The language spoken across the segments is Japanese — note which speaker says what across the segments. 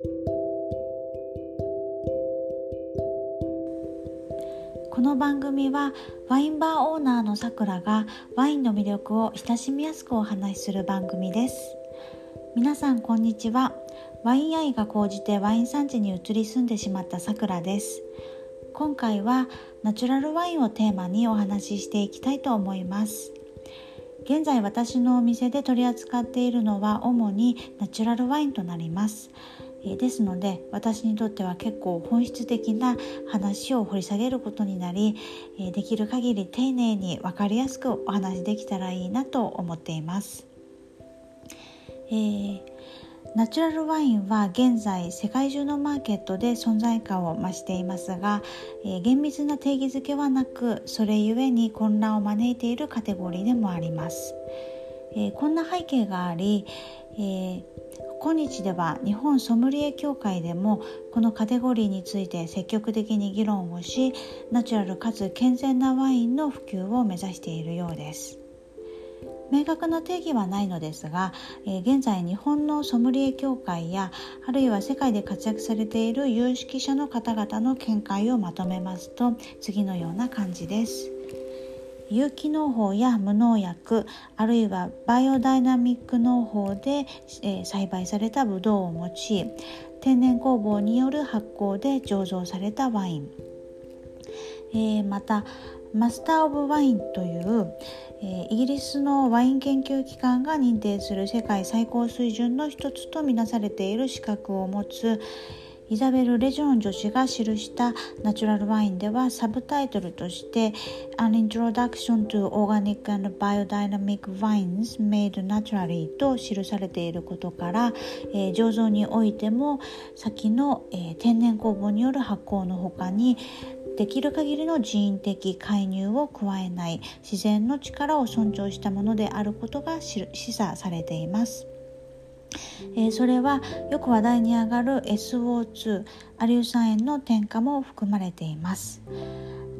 Speaker 1: この番組はワインバーオーナーのさくらがワインの魅力を親しみやすくお話しする番組です。皆さんこんにちは。ワイン愛が高じてワイン産地に移り住んでしまったさくらです。今回はナチュラルワインをテーマにお話ししていきたいと思います。現在私のお店で取り扱っているのは主にナチュラルワインとなります。えですので私にとっては結構本質的な話を掘り下げることになりえできる限り丁寧に分かりやすくお話できたらいいなと思っています。えー、ナチュラルワインは現在世界中のマーケットで存在感を増していますが、えー、厳密な定義づけはなくそれゆえに混乱を招いているカテゴリーでもあります。えー、こんな背景があり、えー、今日では日本ソムリエ協会でもこのカテゴリーについて積極的に議論をしナチュラルかつ健全なワインの普及を目指しているようです。明確な定義はないのですが、え、現在日本のソムリエ協会やあるいは世界で活躍されている有識者の方々の見解をまとめますと次のような感じです。有機農法や無農薬あるいはバイオダイナミック農法で、え、栽培されたブドウを用い天然酵母による発酵で醸造されたワイン、えー、またマスター・オブ・ワインという、えー、イギリスのワイン研究機関が認定する世界最高水準の一つとみなされている資格を持つイザベル・レジョン女子が記したナチュラルワインではサブタイトルとして「An Introduction to Organic and Biodynamic Wines Made Naturally」と記されていることから、えー、醸造においても先の、えー、天然酵母による発酵のほかにできる限りの人為的介入を加えない自然の力を尊重したものであることが示唆されています。えー、それはよく話題に上がる SO2 アリュー酸塩の添加も含まれています。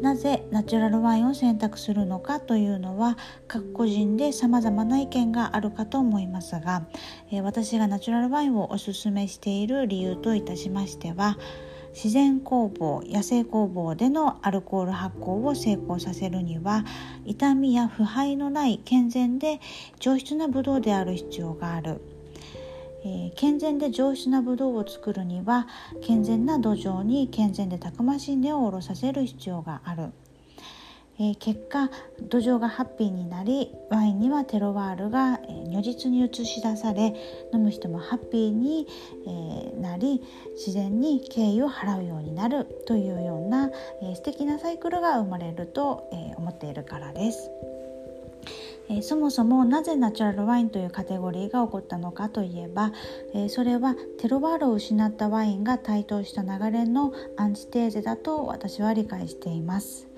Speaker 1: なぜナチュラルワインを選択するのかというのは各個人で様々な意見があるかと思いますが、えー、私がナチュラルワインをおすすめしている理由といたしましては自然酵母野生酵母でのアルコール発酵を成功させるには痛みや腐敗のない健全で上質なブドウである必要がある。え、健全で上質なブドウを作るには健全な土壌に健全でたくましい根を下ろさせる必要がある、えー、結果土壌がハッピーになりワインにはテロワールが、え、如実に映し出され飲む人もハッピーに、え、なり自然に敬意を払うようになるというような、えー、素敵なサイクルが生まれると、え、思っているからです。え、そもそもなぜナチュラルワインというカテゴリーが起こったのかといえば、え、それはテロワールを失ったワインが台頭した流れのアンチテーゼだと私は理解しています。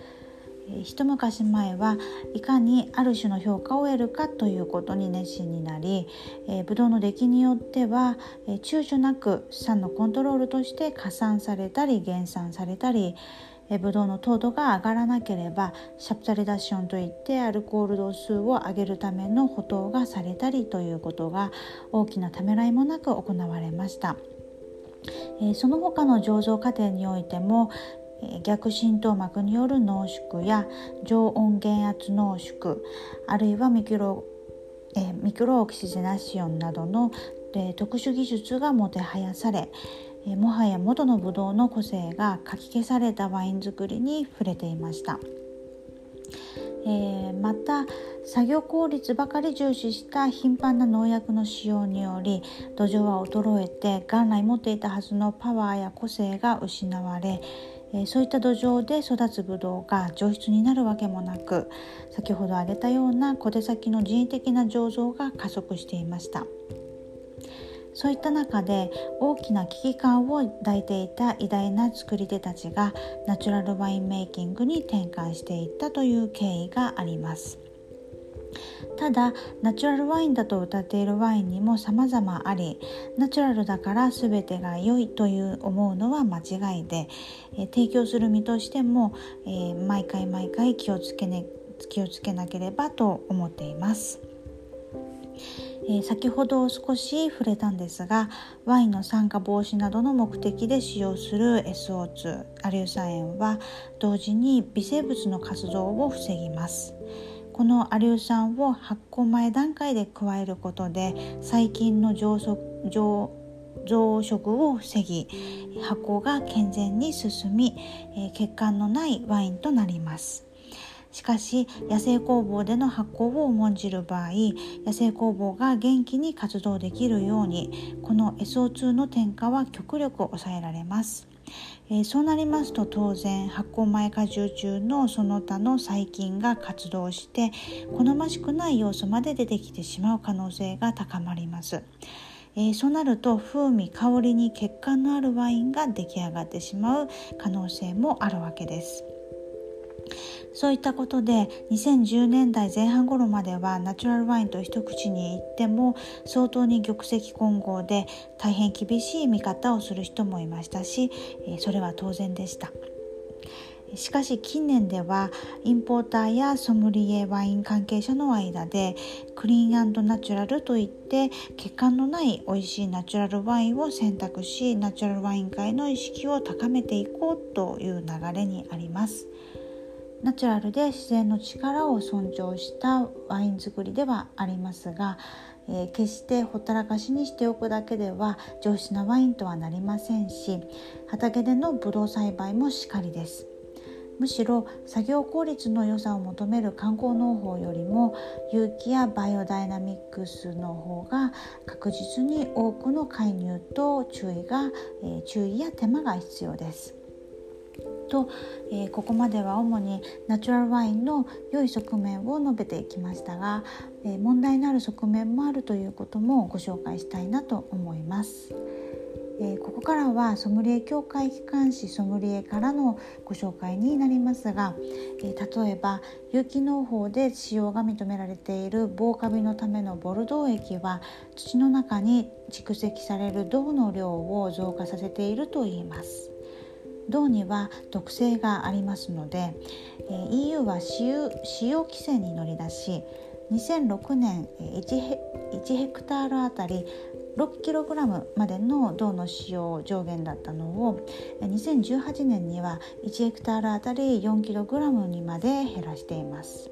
Speaker 1: 一昔前はいかにある種の評価を得るかということに熱心になり、えー、ブドウの出来によっては、えー、躊躇なく酸のコントロールとして加算されたり減算されたり、ブドウの糖度が上がらなければシャプタリダッションといってアルコール度数を上げるための補糖がされたりということが大きなためらいもなく行われました。その他の醸造過程においても逆浸透膜による濃縮や常温減圧濃縮あるいはミクロえミクロオキシジナシオンなどの特殊技術がもてはやされえもはや元のブドウの個性がかき消されたワイン作りに触れていました。えー、また作業効率ばかり重視した頻繁な農薬の使用により土壌は衰えて元来持っていたはずのパワーや個性が失われ、え、そういった土壌で育つブドウが上質になるわけもなく先ほど挙げたような小手先の人為的な醸造が加速していました。そういった中で大きな危機感を抱いていた偉大な作り手たちがナチュラルワインメイキングに転換していったという経緯がありますただナチュラルワインだと歌っているワインにも様々ありナチュラルだから全てが良いという思うのは間違いで、え提供する身としても、えー、毎回毎回気をつけ,、ね、気をつけなければと思っています。え、先ほど少し触れたんですがワインの酸化防止などの目的で使用する SO2 アリウ酸塩は同時に微生物の活動を防ぎます。このアリウ酸を発酵前段階で加えることで細菌の上速上増殖を防ぎ発酵が健全に進み、え、血管のないワインとなります。しかし野生酵母での発酵を重んじる場合野生酵母が元気に活動できるようにこの SO2 の添加は極力抑えられます。えー、そうなりますと当然発酵前果汁中のその他の細菌が活動して好ましくない要素まで出てきてしまう可能性が高まります。えー、そうなると風味香りに血管のあるワインが出来上がってしまう可能性もあるわけです。そういったことで2010年代前半頃まではナチュラルワインと一口に言っても相当に玉石混合で大変厳しい見方をする人もいましたしそれは当然でした。しかし近年ではインポーターやソムリエワイン関係者の間でクリーンナチュラルといって血管のない美味しいナチュラルワインを選択しナチュラルワイン界の意識を高めていこうという流れにあります。ナチュラルで自然の力を尊重したワイン作りではありますが、えー、決してほったらかしにしておくだけでは上質なワインとはなりませんし畑でのブドウ栽培もしかりです。むしろ作業効率の良さを求める観光農法よりも有機やバイオダイナミックスの方が確実に多くの介入と注意が、えー、注意や手間が必要です。と、えー、ここまでは主にナチュラルワインの良い側面を述べてきましたが、えー、問題のある側面もあるということもご紹介したいなと思います。えー、ここからはソムリエ協会機関誌ソムリエからのご紹介になりますが、え、例えば有機農法で使用が認められている防カビのためのボルドー液は土の中に蓄積される銅の量を増加させているといいます。銅には毒性がありますので EU は使用規制に乗り出し2006年 1, ヘ1ヘクタールあたり 6kg までの銅の使用上限だったのを2018年には1ヘクタールあたり 4kg にまで減らしています。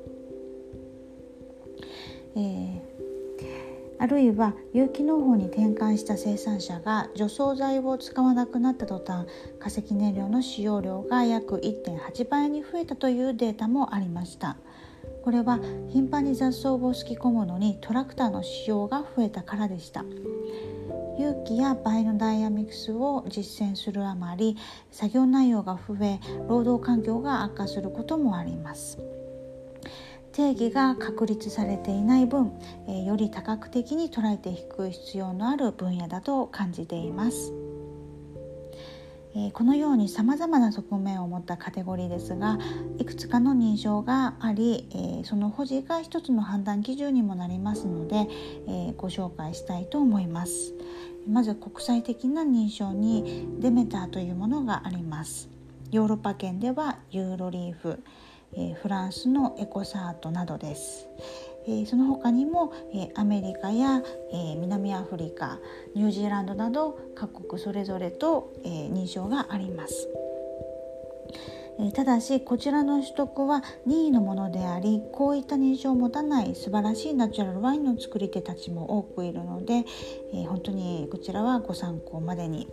Speaker 1: あるいは有機農法に転換した生産者が除草剤を使わなくなった途端化石燃料の使用量が約1.8倍に増えたというデータもありました。これは頻繁に雑草をすき込むのにトラクターの使用が増えたからでした。有機やバイオダイアミクスを実践するあまり作業内容が増え労働環境が悪化することもあります。定義が確立されていない分、えー、より多角的に捉えていく必要のある分野だと感じています。えー、このようにさまざまな側面を持ったカテゴリーですがいくつかの認証があり、えー、その保持が一つの判断基準にもなりますので、えご紹介したいと思います。まず国際的な認証にデメターというものがあります。ヨーロッパ圏ではユーロリーフ、えフランスのエコサートなどです。えその他にも、えアメリカや、え南アフリカニュージーランドなど各国それぞれと、え認証があります。ただしこちらの取得は任意のものでありこういった認証を持たない素晴らしいナチュラルワインの作り手たちも多くいるので、え本当にこちらはご参考までに。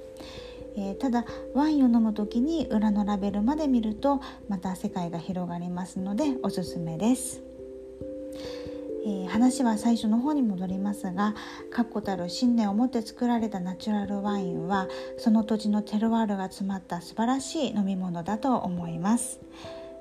Speaker 1: えー、ただワインを飲む時に裏のラベルまで見るとまた世界が広がりますのでおすすめです。えー、話は最初の方に戻りますが確固たる信念を持って作られたナチュラルワインはその土地のテルワールが詰まった素晴らしい飲み物だと思います。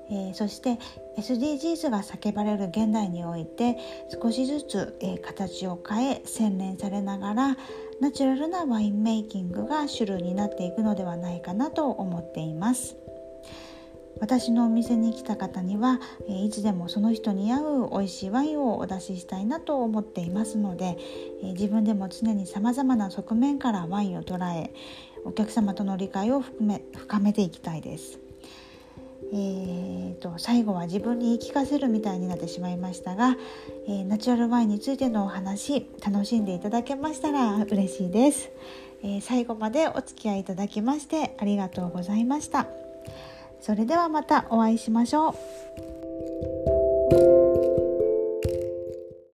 Speaker 1: えー、そして SDGs が叫ばれる現代において少しずつ、えー、形を変え洗練されながらナチュラルなワインメイキングが主流になっていくのではないかなと思っています。私のお店に来た方には、え、いつでもその人に合う美味しいワインをお出ししたいなと思っていますので、え自分でも常にさまざまな側面からワインを捉えお客様との理解を含め深めていきたいです。えーと、最後は自分に言い聞かせるみたいになってしまいましたが、えー、ナチュラルワインについてのお話楽しんでいただけましたら嬉しいです、えー、最後までお付き合いいただきましてありがとうございました。それではまたお会いしましょう。